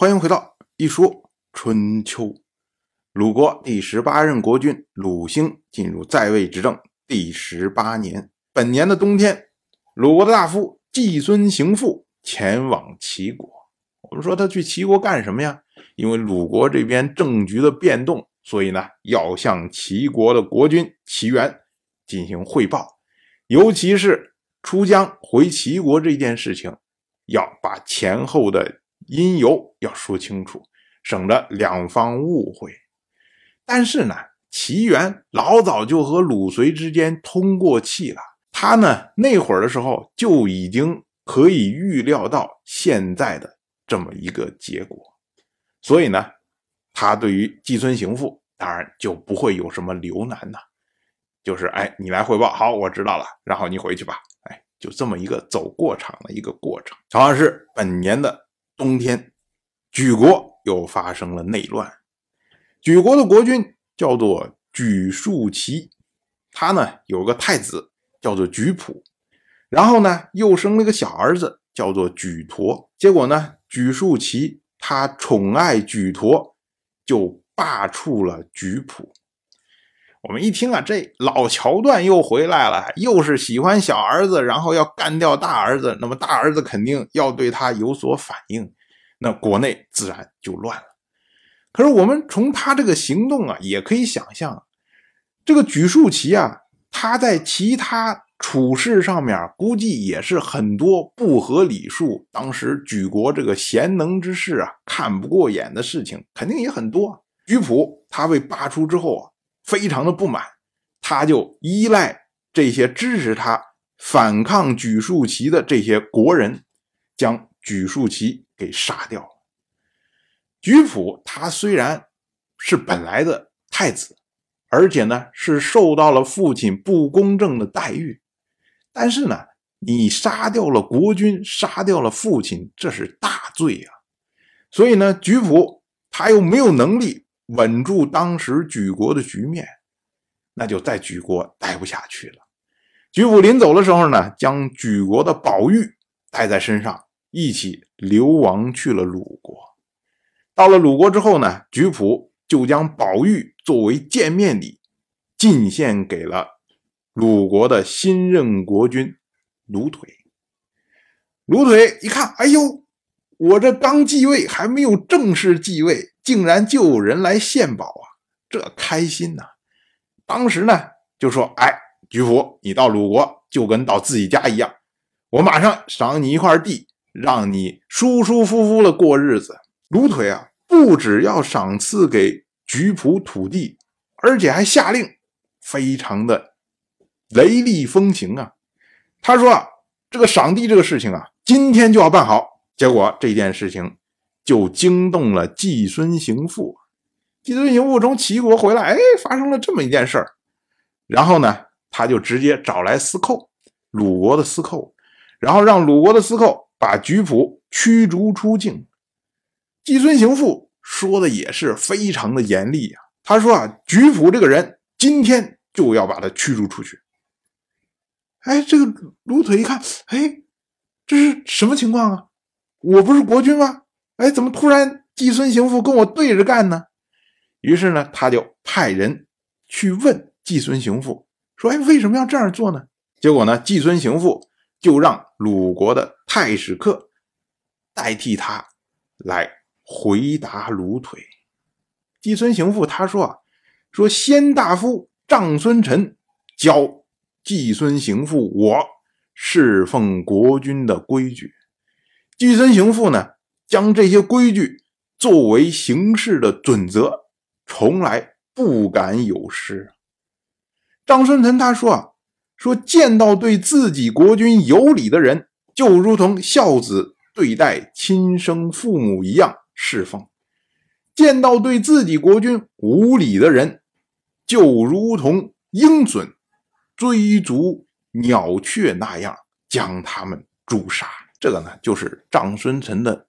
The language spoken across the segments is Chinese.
欢迎回到一说春秋。鲁国第十八任国君鲁兴进入在位执政第十八年，本年的冬天，鲁国的大夫季孙行父前往齐国。我们说他去齐国干什么呀？因为鲁国这边政局的变动，所以呢要向齐国的国君齐元进行汇报，尤其是出疆回齐国这件事情，要把前后的。因由要说清楚，省得两方误会。但是呢，齐元老早就和鲁随之间通过气了，他呢那会儿的时候就已经可以预料到现在的这么一个结果，所以呢，他对于季孙行父当然就不会有什么留难呐，就是哎，你来汇报，好，我知道了，然后你回去吧，哎，就这么一个走过场的一个过程。同样是本年的。冬天，莒国又发生了内乱。莒国的国君叫做莒树齐，他呢有个太子叫做莒普，然后呢又生了个小儿子叫做莒陀。结果呢，莒树齐他宠爱莒陀，就罢黜了莒普。我们一听啊，这老桥段又回来了，又是喜欢小儿子，然后要干掉大儿子，那么大儿子肯定要对他有所反应，那国内自然就乱了。可是我们从他这个行动啊，也可以想象，这个举树旗啊，他在其他处事上面估计也是很多不合理数。当时举国这个贤能之士啊，看不过眼的事情肯定也很多。举普他被罢黜之后啊。非常的不满，他就依赖这些支持他反抗举树齐的这些国人，将举树齐给杀掉了。举普他虽然是本来的太子，而且呢是受到了父亲不公正的待遇，但是呢，你杀掉了国君，杀掉了父亲，这是大罪啊！所以呢，举普他又没有能力。稳住当时举国的局面，那就在举国待不下去了。举普临走的时候呢，将举国的宝玉带在身上，一起流亡去了鲁国。到了鲁国之后呢，举普就将宝玉作为见面礼进献给了鲁国的新任国君鲁腿。鲁腿一看，哎呦，我这刚继位，还没有正式继位。竟然就有人来献宝啊！这开心呐！当时呢就说：“哎，举普，你到鲁国就跟到自己家一样，我马上赏你一块地，让你舒舒服服的过日子。”鲁腿啊，不只要赏赐给举普土地，而且还下令，非常的雷厉风行啊！他说：“啊，这个赏地这个事情啊，今天就要办好。”结果这件事情。就惊动了季孙行父，季孙行父从齐国回来，哎，发生了这么一件事儿，然后呢，他就直接找来司寇，鲁国的司寇，然后让鲁国的司寇把举普驱逐出境。季孙行父说的也是非常的严厉啊，他说啊，举普这个人今天就要把他驱逐出去。哎，这个鲁腿一看，哎，这是什么情况啊？我不是国君吗？哎，怎么突然季孙行父跟我对着干呢？于是呢，他就派人去问季孙行父，说：“哎，为什么要这样做呢？”结果呢，季孙行父就让鲁国的太史克代替他来回答鲁腿。季孙行父他说：“啊，说先大夫长孙臣教季孙行父我侍奉国君的规矩。”季孙行父呢？将这些规矩作为行事的准则，从来不敢有失。张孙臣他说啊，说见到对自己国君有礼的人，就如同孝子对待亲生父母一样侍奉；见到对自己国君无礼的人，就如同鹰隼追逐鸟雀那样将他们诛杀。这个呢，就是张孙臣的。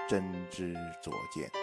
真知灼见。